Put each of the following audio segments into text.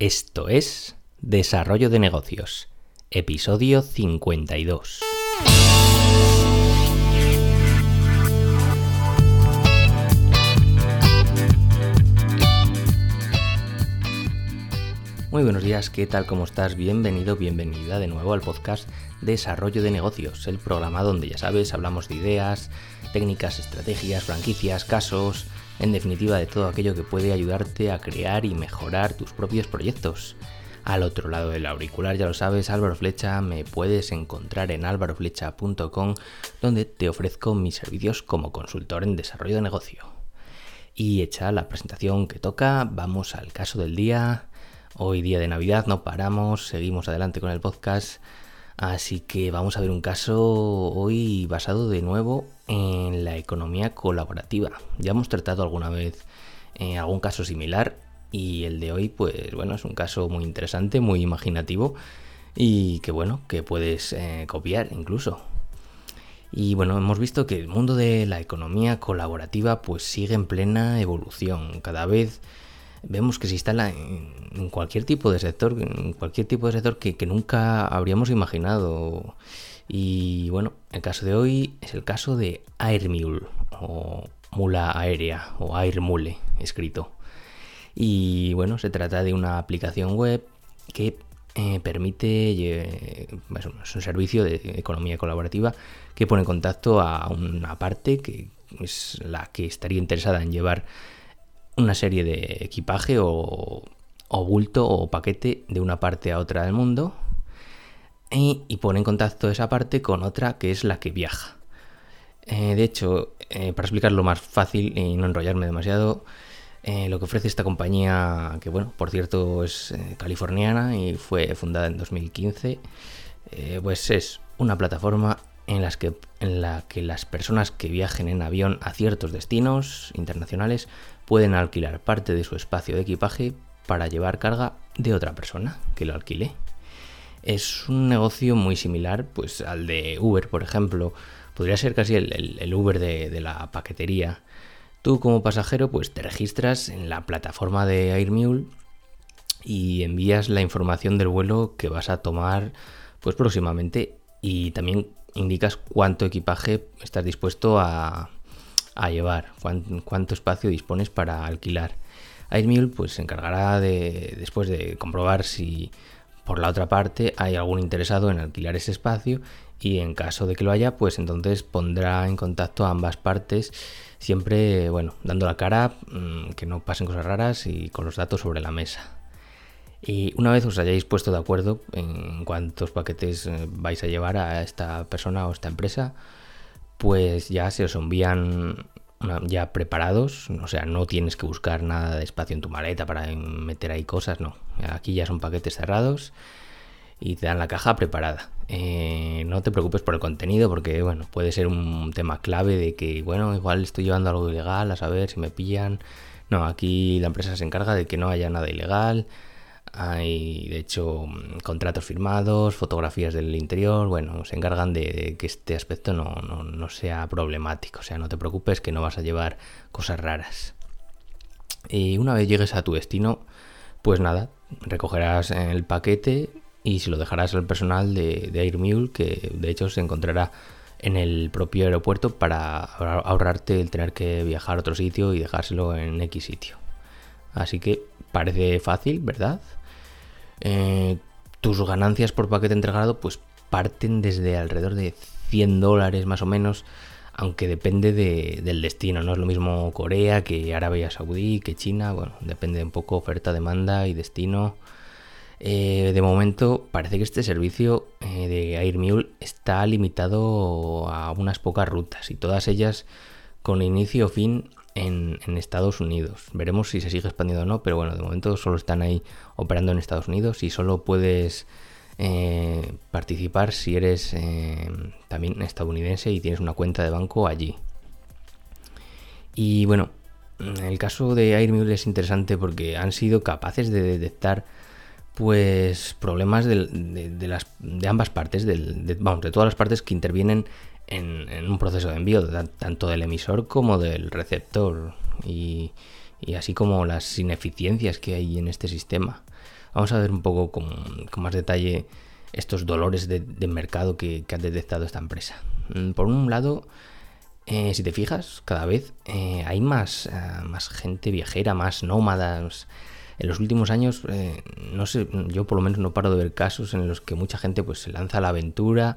Esto es Desarrollo de Negocios, episodio 52. Muy buenos días, ¿qué tal? ¿Cómo estás? Bienvenido, bienvenida de nuevo al podcast Desarrollo de Negocios, el programa donde ya sabes, hablamos de ideas, técnicas, estrategias, franquicias, casos, en definitiva de todo aquello que puede ayudarte a crear y mejorar tus propios proyectos. Al otro lado del auricular, ya lo sabes, Álvaro Flecha, me puedes encontrar en álvaroflecha.com, donde te ofrezco mis servicios como consultor en desarrollo de negocio. Y hecha la presentación que toca, vamos al caso del día. Hoy día de Navidad, no paramos, seguimos adelante con el podcast. Así que vamos a ver un caso hoy basado de nuevo en la economía colaborativa. Ya hemos tratado alguna vez eh, algún caso similar y el de hoy, pues bueno, es un caso muy interesante, muy imaginativo y que bueno, que puedes eh, copiar incluso. Y bueno, hemos visto que el mundo de la economía colaborativa pues sigue en plena evolución. Cada vez vemos que se instala en, cualquier tipo de sector, en cualquier tipo de sector que, nunca habríamos imaginado. Y bueno, el caso de hoy es el caso de Airmule, o mula aérea, o Airmule, escrito. Y bueno, se trata de una aplicación web que eh, permite, es un servicio de economía colaborativa que pone en contacto a una parte que es la que estaría interesada en llevar una serie de equipaje o, bulto o paquete de una parte a otra del mundo y, pone en contacto esa parte con otra que es la que viaja. Eh, de hecho, eh, para explicarlo más fácil y no enrollarme demasiado, eh, lo que ofrece esta compañía, que bueno, por cierto es californiana y fue fundada en 2015, pues es una plataforma en, que, en la que las personas que viajen en avión a ciertos destinos internacionales pueden alquilar parte de su espacio de equipaje para llevar carga de otra persona que lo alquile. Es un negocio muy similar pues, al de Uber, por ejemplo. Podría ser casi el, Uber de, de, la paquetería. Tú como pasajero pues te registras en la plataforma de Airmule y envías la información del vuelo que vas a tomar pues próximamente y también indicas cuánto equipaje estás dispuesto a, llevar, cuánto, espacio dispones para alquilar. Airmule pues se encargará de después de comprobar si por la otra parte hay algún interesado en alquilar ese espacio y en caso de que lo haya pues entonces pondrá en contacto a ambas partes siempre bueno dando la cara mm, que no pasen cosas raras y con los datos sobre la mesa. Y una vez os hayáis puesto de acuerdo en cuántos paquetes eh, vais a llevar a esta persona o esta empresa, pues ya se os envían ya preparados, o sea, no tienes que buscar nada de espacio en tu maleta para meter ahí cosas, no. Aquí ya son paquetes cerrados y te dan la caja preparada. Eh, no te preocupes por el contenido porque, bueno, puede ser un tema clave de que, bueno, igual estoy llevando algo ilegal, a saber si me pillan. No, aquí la empresa se encarga de que no haya nada ilegal hay, de hecho, contratos firmados, fotografías del interior. Bueno, se encargan de que este aspecto no, sea problemático. O sea, no te preocupes que no vas a llevar cosas raras. Y una vez llegues a tu destino, pues nada, recogerás el paquete y se lo dejarás al personal de, de Airmule, que de hecho se encontrará en el propio aeropuerto para ahorrarte el tener que viajar a otro sitio y dejárselo en X sitio. Así que parece fácil, ¿verdad? Eh, tus ganancias por paquete entregado pues parten desde alrededor de 100 dólares más o menos, aunque depende del destino, no es lo mismo Corea que Arabia Saudí, que China, bueno, depende un poco oferta, demanda y destino. Eh, de momento parece que este servicio eh, de Airmule está limitado a unas pocas rutas y todas ellas con inicio o fin en, Estados Unidos. Veremos si se sigue expandiendo o no, pero bueno, de momento solo están ahí operando en Estados Unidos y solo puedes eh, participar si eres eh, también estadounidense y tienes una cuenta de banco allí. Y bueno, el caso de Airmule es interesante porque han sido capaces de detectar pues problemas de, las, de ambas partes, de, vamos, de todas las partes que intervienen en, un proceso de envío, tanto del emisor como del receptor, y, así como las ineficiencias que hay en este sistema. vamos a ver un poco con, más detalle estos dolores de, mercado que, ha detectado esta empresa. Mm, por un lado, eh, si te fijas, cada vez eh, hay más, eh, más gente viajera, más nómadas. En los últimos años, no sé, yo por lo menos no paro de ver casos en los que mucha gente pues se lanza a la aventura,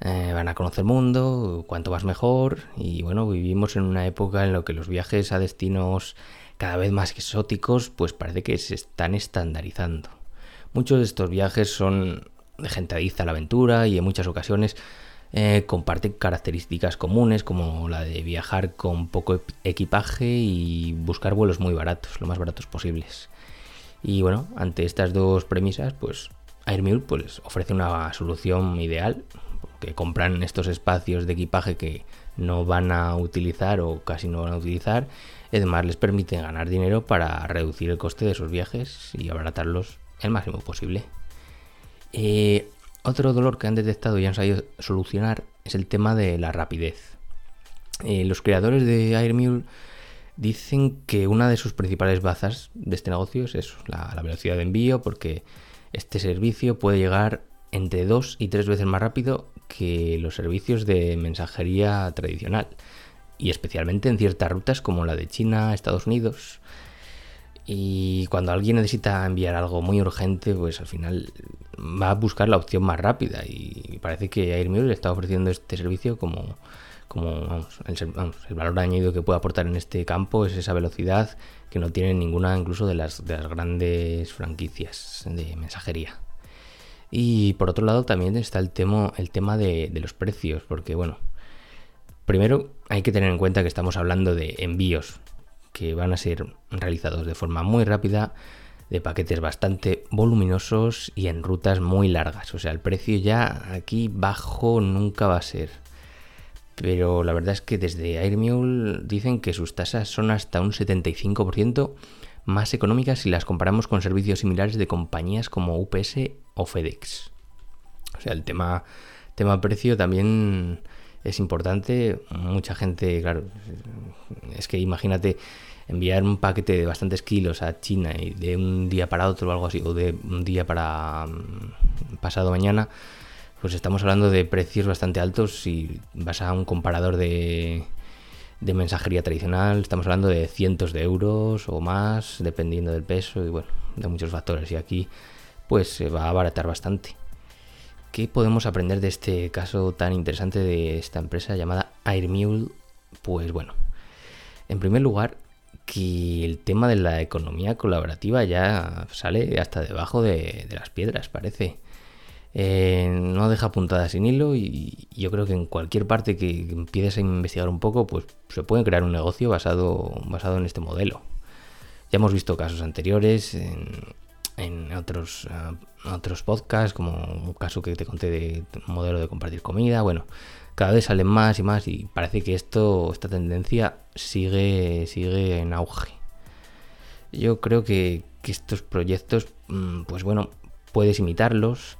van a conocer el mundo, cuanto más mejor, y bueno, vivimos en una época en la que los viajes a destinos cada vez más exóticos, pues parece que se están estandarizando. Muchos de estos viajes son de gente adicta a la aventura y en muchas ocasiones eh, comparten características comunes como la de viajar con poco equipaje y buscar vuelos muy baratos, lo más baratos posibles. Y bueno, ante estas dos premisas, pues Airmule pues, ofrece una solución ideal, que compran estos espacios de equipaje que no van a utilizar o casi no van a utilizar además les permite ganar dinero para reducir el coste de sus viajes y abaratarlos el máximo posible. Eh, otro dolor que han detectado y han sabido solucionar es el tema de la rapidez. Eh, los creadores de Airmule dicen que una de sus principales bazas de este negocio es la, la velocidad de envío, porque este servicio puede llegar entre dos y tres veces más rápido que los servicios de mensajería tradicional y especialmente en ciertas rutas como la de China, Estados Unidos. Y cuando alguien necesita enviar algo muy urgente, pues al final va a buscar la opción más rápida. Y parece que Airmail le está ofreciendo este servicio como, como el, valor añadido que puede aportar en este campo es esa velocidad que no tiene ninguna incluso de las, de las grandes franquicias de mensajería. Y por otro lado también está el tema, de, de los precios, porque bueno, Primero, hay que tener en cuenta que estamos hablando de envíos que van a ser realizados de forma muy rápida, de paquetes bastante voluminosos y en rutas muy largas. O sea, el precio ya aquí bajo nunca va a ser. Pero la verdad es que desde Airmule dicen que sus tasas son hasta un 75% más económicas si las comparamos con servicios similares de compañías como UPS o FedEx. O sea, el tema, tema precio también es importante. Mucha gente, claro, es que imagínate enviar un paquete de bastantes kilos a China y de un día para otro o algo así, o de un día para mm, pasado mañana, pues estamos hablando de precios bastante altos. Si vas a un comparador de, de mensajería tradicional, estamos hablando de cientos de euros o más, dependiendo del peso y bueno, de muchos factores. Y aquí pues se va a abaratar bastante. ¿Qué podemos aprender de este caso tan interesante de esta empresa llamada Airmule? Pues bueno, en primer lugar, que el tema de la economía colaborativa ya sale hasta debajo de, las piedras, parece. Eh, no deja puntada sin hilo y yo creo que en cualquier parte que empieces a investigar un poco, pues se puede crear un negocio basado, basado en este modelo. Ya hemos visto casos anteriores en, otros, eh, otros podcasts, como un caso que te conté de modelo de compartir comida. Bueno, cada vez salen más y más y parece que esto, esta tendencia sigue, sigue en auge. Yo creo que, que estos proyectos, mm, pues bueno, puedes imitarlos,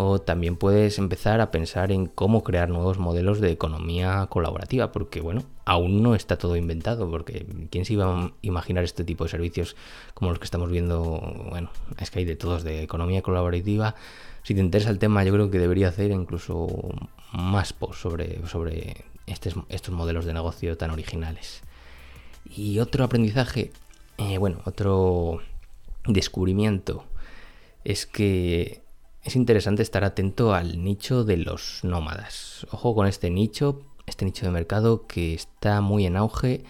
o también puedes empezar a pensar en cómo crear nuevos modelos de economía colaborativa, porque bueno, aún no está todo inventado, porque ¿quién se iba a imaginar este tipo de servicios como los que estamos viendo? Bueno, es que hay de todos, de economía colaborativa. Si te interesa el tema, yo creo que debería hacer incluso más post sobre, sobre estos modelos de negocio tan originales. Y otro aprendizaje, eh, bueno, otro descubrimiento es que es interesante estar atento al nicho de los nómadas. Ojo con este nicho, este nicho de mercado que está muy en auge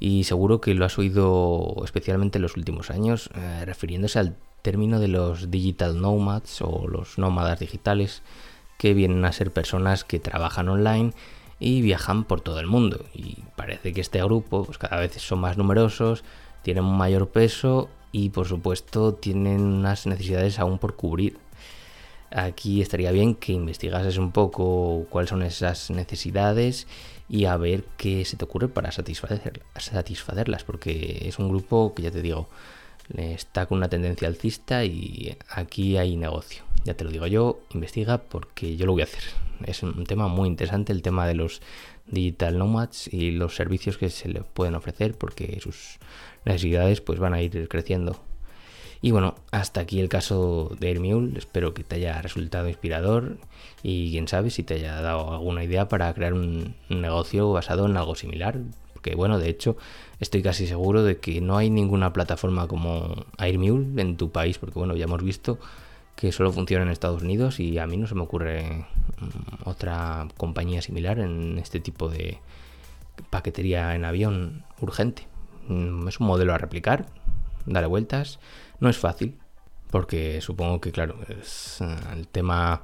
y seguro que lo has oído especialmente en los últimos años, eh, refiriéndose al término de los digital nomads o los nómadas digitales, que vienen a ser personas que trabajan online y viajan por todo el mundo. Y parece que este grupo pues, cada vez son más numerosos, tienen un mayor peso y por supuesto tienen unas necesidades aún por cubrir aquí estaría bien que investigases un poco cuáles son esas necesidades y a ver qué se te ocurre para satisfacer, satisfacerlas, porque es un grupo que ya te digo, está con una tendencia alcista y aquí hay negocio. Ya te lo digo yo, investiga porque yo lo voy a hacer. Es un tema muy interesante el tema de los digital nomads y los servicios que se le pueden ofrecer porque sus necesidades pues van a ir creciendo Y bueno, hasta aquí el caso de Airmule. Espero que te haya resultado inspirador y quién sabe si te haya dado alguna idea para crear un, negocio basado en algo similar. Porque bueno, de hecho, estoy casi seguro de que no hay ninguna plataforma como Airmule en tu país, porque bueno, ya hemos visto que solo funciona en Estados Unidos y a mí no se me ocurre mm, otra compañía similar en este tipo de paquetería en avión urgente. Mm, es un modelo a replicar, dale vueltas no es fácil, porque supongo que, claro, es, eh, el tema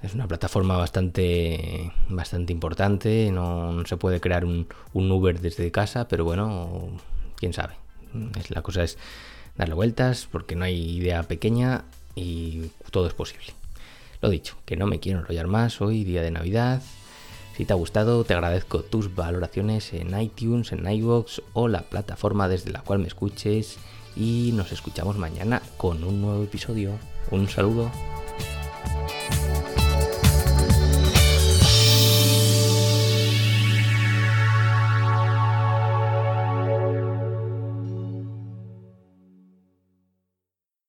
es una plataforma bastante, bastante importante, no, se puede crear un, un, Uber desde casa, pero bueno, quién sabe. Es, la cosa es darle vueltas, porque no hay idea pequeña y todo es posible. Lo dicho, que no me quiero enrollar más hoy, día de Navidad. Si te ha gustado, te agradezco tus valoraciones en iTunes, en iVoox o la plataforma desde la cual me escuches y nos escuchamos mañana con un nuevo episodio. Un saludo.